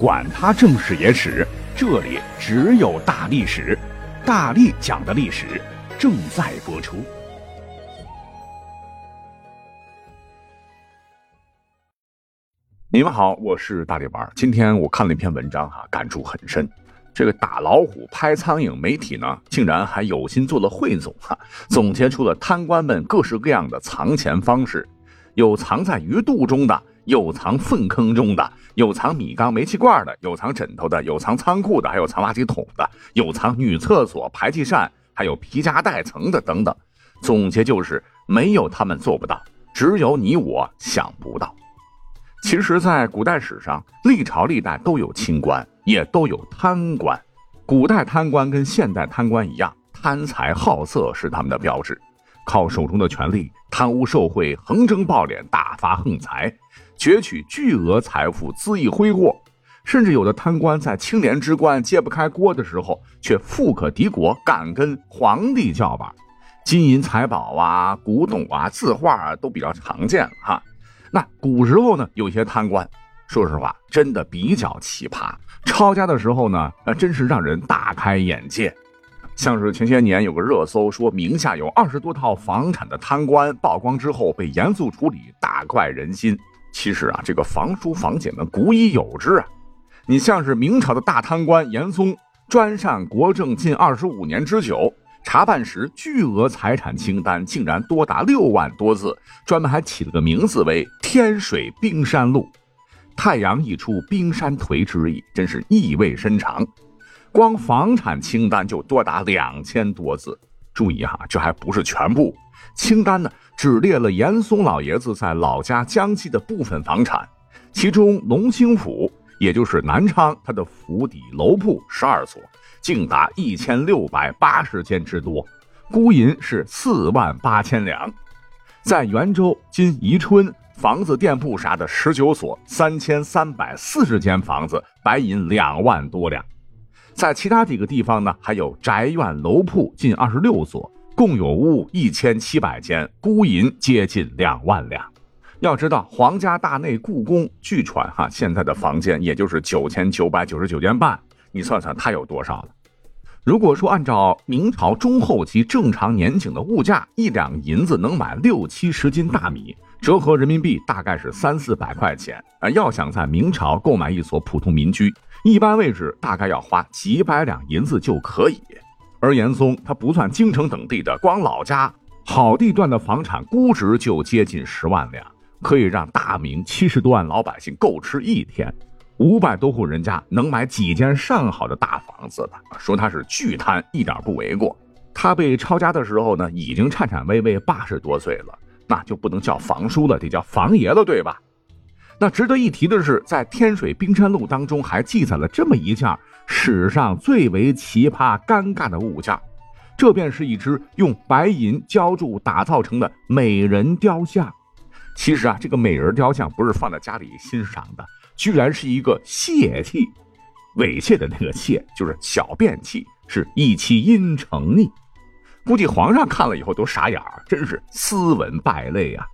管他正史野史，这里只有大历史，大力讲的历史正在播出。你们好，我是大力丸。今天我看了一篇文章，哈，感触很深。这个打老虎、拍苍蝇，媒体呢竟然还有心做了汇总，哈，总结出了贪官们各式各样的藏钱方式，有藏在鱼肚中的。有藏粪坑中的，有藏米缸煤气罐的，有藏枕头的，有藏仓库的，还有藏垃圾桶的，有藏女厕所排气扇，还有皮夹带层的等等。总结就是，没有他们做不到，只有你我想不到。其实，在古代史上，历朝历代都有清官，也都有贪官。古代贪官跟现代贪官一样，贪财好色是他们的标志，靠手中的权力贪污受贿，横征暴敛，大发横财。攫取巨额财富，恣意挥霍，甚至有的贪官在清廉之官揭不开锅的时候，却富可敌国，敢跟皇帝叫板。金银财宝啊，古董啊，字画啊，都比较常见哈。那古时候呢，有些贪官，说实话，真的比较奇葩。抄家的时候呢，那真是让人大开眼界。像是前些年有个热搜，说名下有二十多套房产的贪官曝光之后被严肃处理，大快人心。其实啊，这个房叔房姐们古已有之啊。你像是明朝的大贪官严嵩，专擅国政近二十五年之久，查办时巨额财产清单竟然多达六万多字，专门还起了个名字为“天水冰山录”，太阳一出冰山颓之意，真是意味深长。光房产清单就多达两千多字。注意哈，这还不是全部。清单呢，只列了严嵩老爷子在老家江西的部分房产，其中龙兴府，也就是南昌，他的府邸楼铺十二所，竟达一千六百八十间之多，孤银是四万八千两。在元州（今宜春），房子店铺啥的十九所，三千三百四十间房子，白银两万多两。在其他几个地方呢，还有宅院楼铺近二十六所。共有屋一千七百间，孤银接近两万两。要知道，皇家大内故宫据传哈，现在的房间也就是九千九百九十九间半。你算算，它有多少了？如果说按照明朝中后期正常年景的物价，一两银子能买六七十斤大米，折合人民币大概是三四百块钱啊。要想在明朝购买一所普通民居，一般位置大概要花几百两银子就可以。而严嵩他不算京城等地的，光老家好地段的房产估值就接近十万两，可以让大明七十多万老百姓够吃一天，五百多户人家能买几间上好的大房子的，说他是巨贪一点不为过。他被抄家的时候呢，已经颤颤巍巍八十多岁了，那就不能叫房叔了，得叫房爷了，对吧？那值得一提的是，在《天水冰山录》当中还记载了这么一件史上最为奇葩、尴尬的物件，这便是一只用白银浇铸打造成的美人雕像。其实啊，这个美人雕像不是放在家里欣赏的，居然是一个泄气，猥亵的那个泄就是小便器，是一气阴成逆。估计皇上看了以后都傻眼儿，真是斯文败类啊！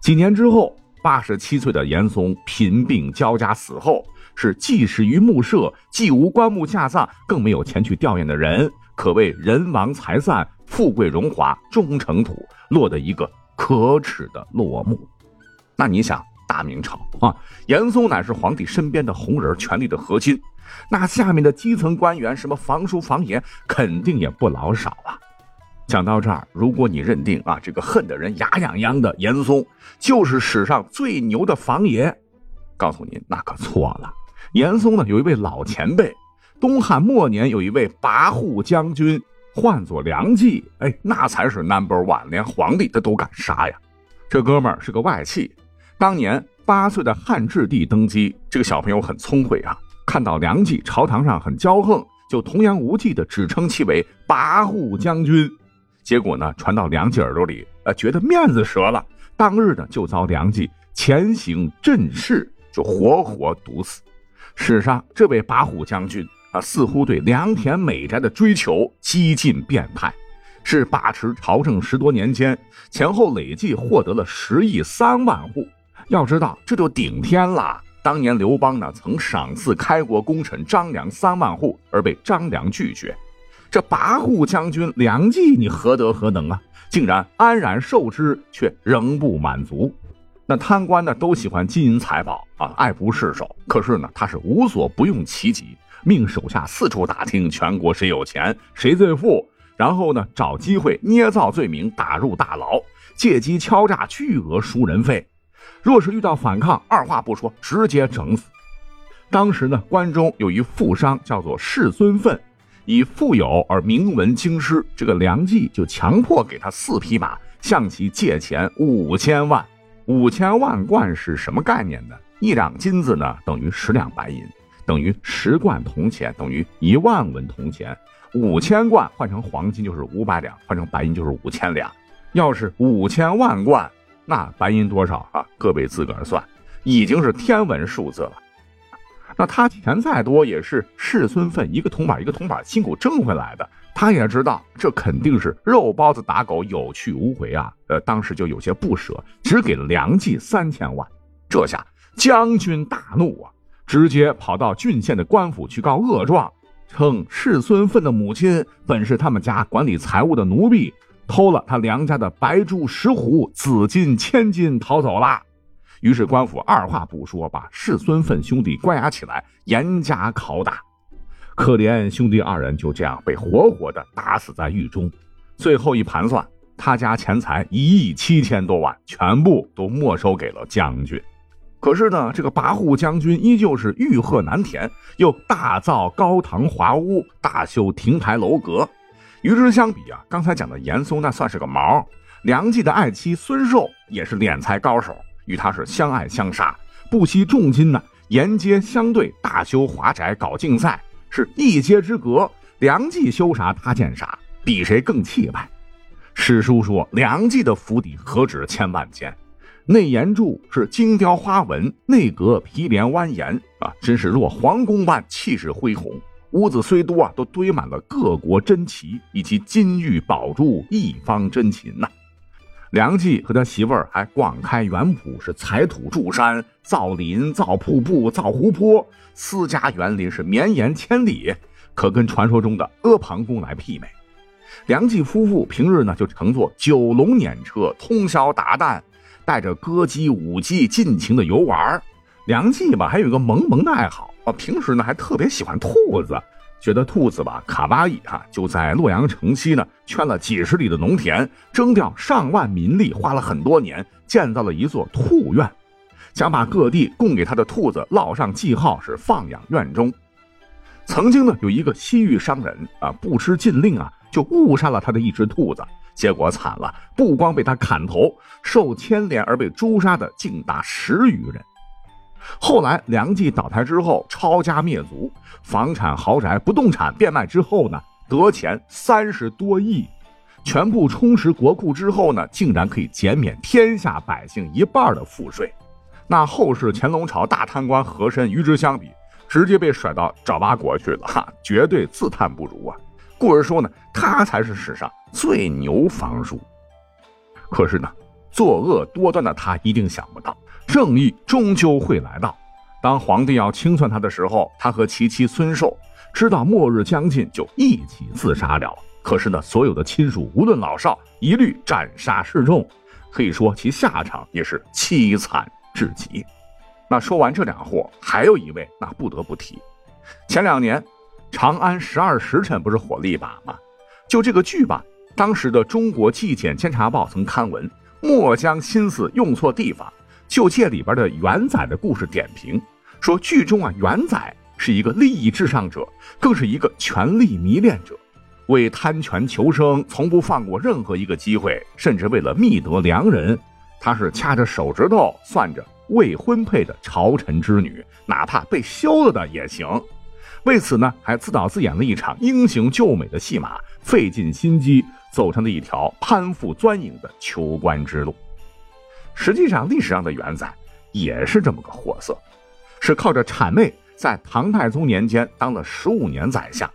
几年之后。八十七岁的严嵩贫病交加死后，是既死于墓舍，既无棺木下葬，更没有前去吊唁的人，可谓人亡财散，富贵荣华终成土，落得一个可耻的落幕。那你想，大明朝啊，严嵩乃是皇帝身边的红人，权力的核心，那下面的基层官员，什么房叔、房爷，肯定也不老少啊。讲到这儿，如果你认定啊，这个恨的人牙痒痒的严嵩就是史上最牛的房爷，告诉您那可错了。严嵩呢有一位老前辈，东汉末年有一位跋扈将军，唤作梁冀，哎，那才是 number one，连皇帝他都敢杀呀。这哥们儿是个外戚，当年八岁的汉质帝登基，这个小朋友很聪慧啊，看到梁冀朝堂上很骄横，就童言无忌的只称其为跋扈将军。结果呢，传到梁冀耳朵里，呃，觉得面子折了。当日呢，就遭梁冀前行阵势，就活活毒死。史上这位跋扈将军啊，似乎对良田美宅的追求激进变态，是把持朝政十多年间，前后累计获得了十亿三万户。要知道，这就顶天了。当年刘邦呢曾赏赐开国功臣张良三万户，而被张良拒绝。这跋扈将军梁冀，你何德何能啊？竟然安然受之，却仍不满足。那贪官呢，都喜欢金银财宝啊，爱不释手。可是呢，他是无所不用其极，命手下四处打听全国谁有钱，谁最富，然后呢，找机会捏造罪名，打入大牢，借机敲诈巨额赎人费。若是遇到反抗，二话不说，直接整死。当时呢，关中有一富商叫做世孙奋，以富有而名闻京师，这个梁冀就强迫给他四匹马，向其借钱五千万。五千万贯是什么概念呢？一两金子呢，等于十两白银，等于十贯铜钱，等于一万文铜钱。五千贯换成黄金就是五百两，换成白银就是五千两。要是五千万贯，那白银多少啊？各位自个儿算，已经是天文数字了。那他钱再多，也是世孙奋一个铜板一个铜板辛苦挣回来的。他也知道这肯定是肉包子打狗，有去无回啊！呃，当时就有些不舍，只给了梁冀三千万。这下将军大怒啊，直接跑到郡县的官府去告恶状，称世孙奋的母亲本是他们家管理财务的奴婢，偷了他梁家的白珠石斛、紫金千金逃走了。于是官府二话不说，把世孙奋兄弟关押起来，严加拷打。可怜兄弟二人就这样被活活的打死在狱中。最后一盘算，他家钱财一亿七千多万，全部都没收给了将军。可是呢，这个跋扈将军依旧是欲壑难填，又大造高堂华屋，大修亭台楼阁。与之相比啊，刚才讲的严嵩那算是个毛。梁冀的爱妻孙寿也是敛财高手，与他是相爱相杀，不惜重金呢，沿街相对，大修华宅，搞竞赛。是一街之隔，梁冀修啥他建啥，比谁更气派。史书说梁冀的府邸何止千万间，内檐柱是精雕花纹，内阁毗连蜿蜒啊，真是若皇宫般气势恢宏。屋子虽多啊，都堆满了各国珍奇以及金玉宝珠、一方珍禽呐。梁冀和他媳妇儿还广开园圃，是采土筑山、造林、造瀑布、造湖泊，私家园林是绵延千里，可跟传说中的阿房宫来媲美。梁冀夫妇平日呢就乘坐九龙辇车，通宵达旦，带着歌姬舞姬尽情的游玩。梁冀吧还有一个萌萌的爱好，平时呢还特别喜欢兔子。觉得兔子吧卡哇伊哈，就在洛阳城西呢圈了几十里的农田，征调上万民力，花了很多年建造了一座兔院，想把各地供给他的兔子烙上记号，是放养院中。曾经呢有一个西域商人啊，不知禁令啊，就误杀了他的一只兔子，结果惨了，不光被他砍头，受牵连而被诛杀的竟达十余人。后来梁冀倒台之后，抄家灭族，房产、豪宅、不动产变卖之后呢，得钱三十多亿，全部充实国库之后呢，竟然可以减免天下百姓一半的赋税。那后世乾隆朝大贪官和珅与之相比，直接被甩到爪哇国去了，哈，绝对自叹不如啊。故而说呢，他才是史上最牛房叔。可是呢，作恶多端的他一定想不到。正义终究会来到。当皇帝要清算他的时候，他和其妻孙寿知道末日将近，就一起自杀了。可是呢，所有的亲属无论老少，一律斩杀示众，可以说其下场也是凄惨至极。那说完这两货，还有一位，那不得不提。前两年，《长安十二时辰》不是火了一把吗？就这个剧吧，当时的《中国纪检监察报》曾刊文：莫将心思用错地方。就借里边的元载的故事点评，说剧中啊元载是一个利益至上者，更是一个权力迷恋者，为贪权求生，从不放过任何一个机会，甚至为了觅得良人，他是掐着手指头算着未婚配的朝臣之女，哪怕被休了的也行。为此呢，还自导自演了一场英雄救美的戏码，费尽心机走上了一条攀附钻营的求官之路。实际上，历史上的元载也是这么个货色，是靠着谄媚，在唐太宗年间当了十五年宰相，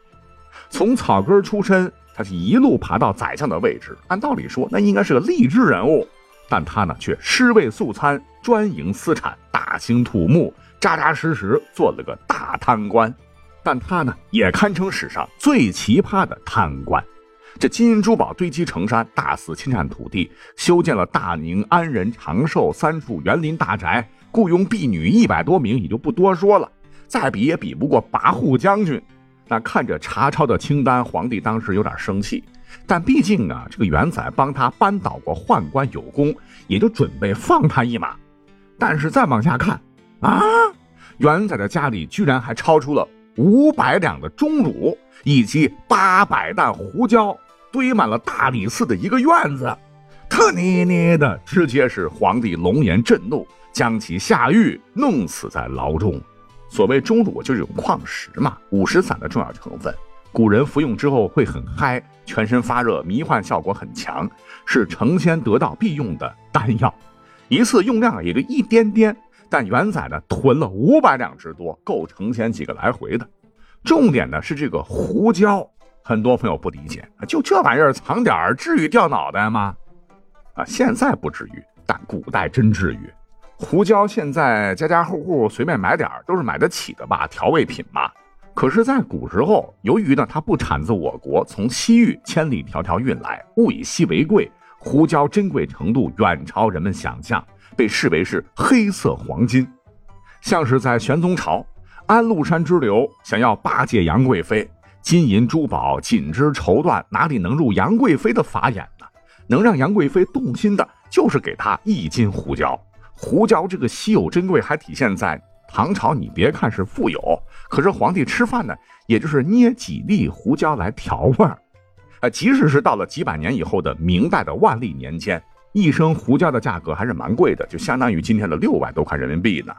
从草根出身，他是一路爬到宰相的位置。按道理说，那应该是个励志人物，但他呢却尸位素餐，专营私产，大兴土木，扎扎实实做了个大贪官。但他呢，也堪称史上最奇葩的贪官。这金银珠宝堆积成山，大肆侵占土地，修建了大宁、安仁、长寿三处园林大宅，雇佣婢女一百多名，也就不多说了。再比也比不过跋扈将军。那看着查抄的清单，皇帝当时有点生气。但毕竟啊，这个元载帮他扳倒过宦官有功，也就准备放他一马。但是再往下看啊，元载的家里居然还超出了五百两的钟乳，以及八百担胡椒，堆满了大理寺的一个院子。特捏捏的，直接是皇帝龙颜震怒，将其下狱，弄死在牢中。所谓钟乳就是种矿石嘛，五石散的重要成分。古人服用之后会很嗨，全身发热，迷幻效果很强，是成仙得道必用的丹药。一次用量也就一点点，但元载呢囤了五百两之多，够成仙几个来回的。重点呢是这个胡椒，很多朋友不理解，就这玩意儿藏点儿，至于掉脑袋吗？啊，现在不至于，但古代真至于。胡椒现在家家户户随便买点都是买得起的吧，调味品嘛。可是，在古时候，由于呢它不产自我国，从西域千里迢迢运来，物以稀为贵，胡椒珍贵程度远超人们想象，被视为是黑色黄金。像是在玄宗朝，安禄山之流想要巴结杨贵妃，金银珠宝、锦织绸缎哪里能入杨贵妃的法眼呢？能让杨贵妃动心的，就是给她一斤胡椒。胡椒这个稀有珍贵，还体现在。唐朝，你别看是富有，可是皇帝吃饭呢，也就是捏几粒胡椒来调味儿。呃，即使是到了几百年以后的明代的万历年间，一升胡椒的价格还是蛮贵的，就相当于今天的六万多块人民币呢。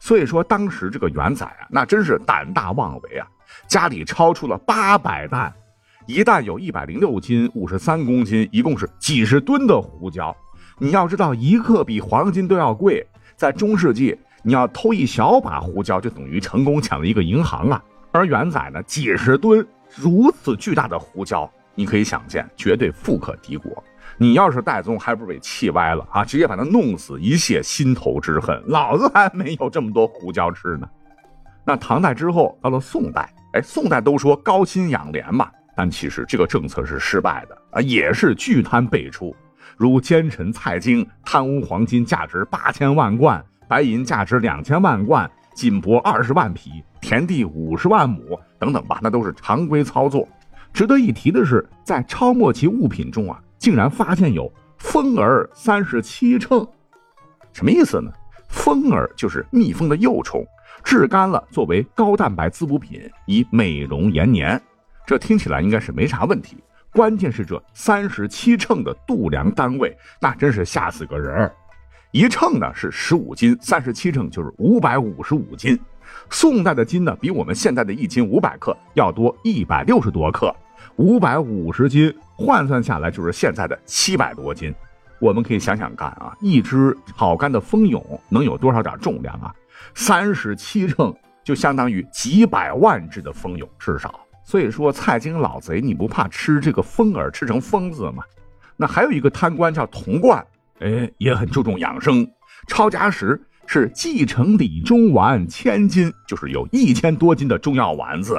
所以说，当时这个元载啊，那真是胆大妄为啊，家里超出了八百担，一担有一百零六斤，五十三公斤，一共是几十吨的胡椒。你要知道，一克比黄金都要贵，在中世纪。你要偷一小把胡椒，就等于成功抢了一个银行啊！而元载呢，几十吨如此巨大的胡椒，你可以想见，绝对富可敌国。你要是戴宗，还不是被气歪了啊？直接把他弄死，以泄心头之恨。老子还没有这么多胡椒吃呢。那唐代之后，到了宋代，哎，宋代都说高薪养廉嘛，但其实这个政策是失败的啊，也是巨贪辈出，如奸臣蔡京贪污黄金价值八千万贯。白银价值两千万贯，锦帛二十万匹，田地五十万亩，等等吧，那都是常规操作。值得一提的是，在超末期物品中啊，竟然发现有蜂儿三十七秤，什么意思呢？蜂儿就是蜜蜂的幼虫，制干了作为高蛋白滋补品，以美容延年。这听起来应该是没啥问题，关键是这三十七秤的度量单位，那真是吓死个人儿。一秤呢是十五斤，三十七秤就是五百五十五斤。宋代的斤呢，比我们现在的一斤五百克要多一百六十多克，五百五十斤换算下来就是现在的七百多斤。我们可以想想看啊，一只炒干的蜂蛹能有多少点重量啊？三十七秤就相当于几百万只的蜂蛹至少。所以说，蔡京老贼，你不怕吃这个蜂儿吃成疯子吗？那还有一个贪官叫童贯。哎，也很注重养生。抄家时是继承李中丸千金，就是有一千多斤的中药丸子。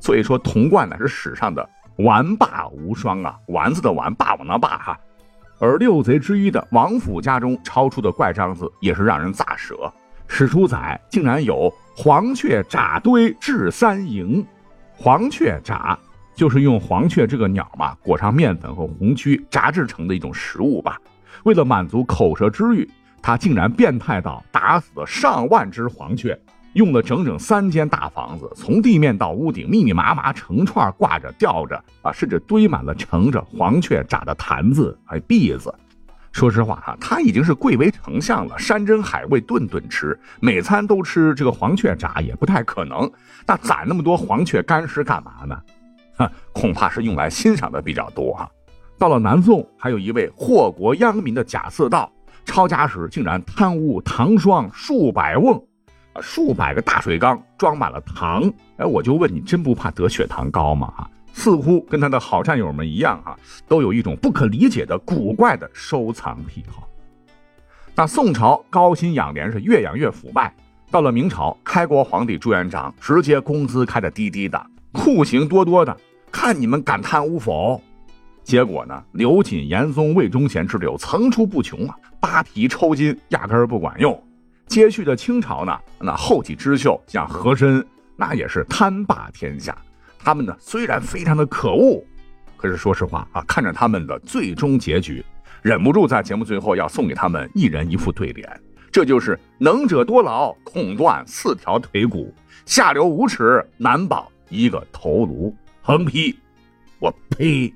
所以说，童贯乃是史上的丸霸无双啊！丸子的丸，霸王的霸哈。而六贼之一的王府家中抄出的怪章子，也是让人咋舌。史书载，竟然有黄雀炸堆至三营。黄雀炸就是用黄雀这个鸟嘛，裹上面粉和红曲炸制成的一种食物吧。为了满足口舌之欲，他竟然变态到打死了上万只黄雀，用了整整三间大房子，从地面到屋顶密密麻麻成串挂着吊着啊，甚至堆满了盛着黄雀炸的坛子还篦子。说实话哈，他已经是贵为丞相了，山珍海味顿顿吃，每餐都吃这个黄雀炸也不太可能。那攒那么多黄雀干尸干嘛呢？哈，恐怕是用来欣赏的比较多哈。到了南宋，还有一位祸国殃民的贾似道，抄家时竟然贪污糖霜数百瓮，啊，数百个大水缸装满了糖。哎，我就问你，真不怕得血糖高吗？哈，似乎跟他的好战友们一样，哈，都有一种不可理解的古怪的收藏癖好。那宋朝高薪养廉是越养越腐败，到了明朝，开国皇帝朱元璋直接工资开的低低的，酷刑多多的，看你们敢贪污否？结果呢，刘瑾、严嵩、魏忠贤之流层出不穷啊，扒皮抽筋压根儿不管用。接续的清朝呢，那后起之秀像和珅，那也是贪霸天下。他们呢虽然非常的可恶，可是说实话啊，看着他们的最终结局，忍不住在节目最后要送给他们一人一副对联，这就是能者多劳，恐断四条腿骨；下流无耻，难保一个头颅。横批：我呸！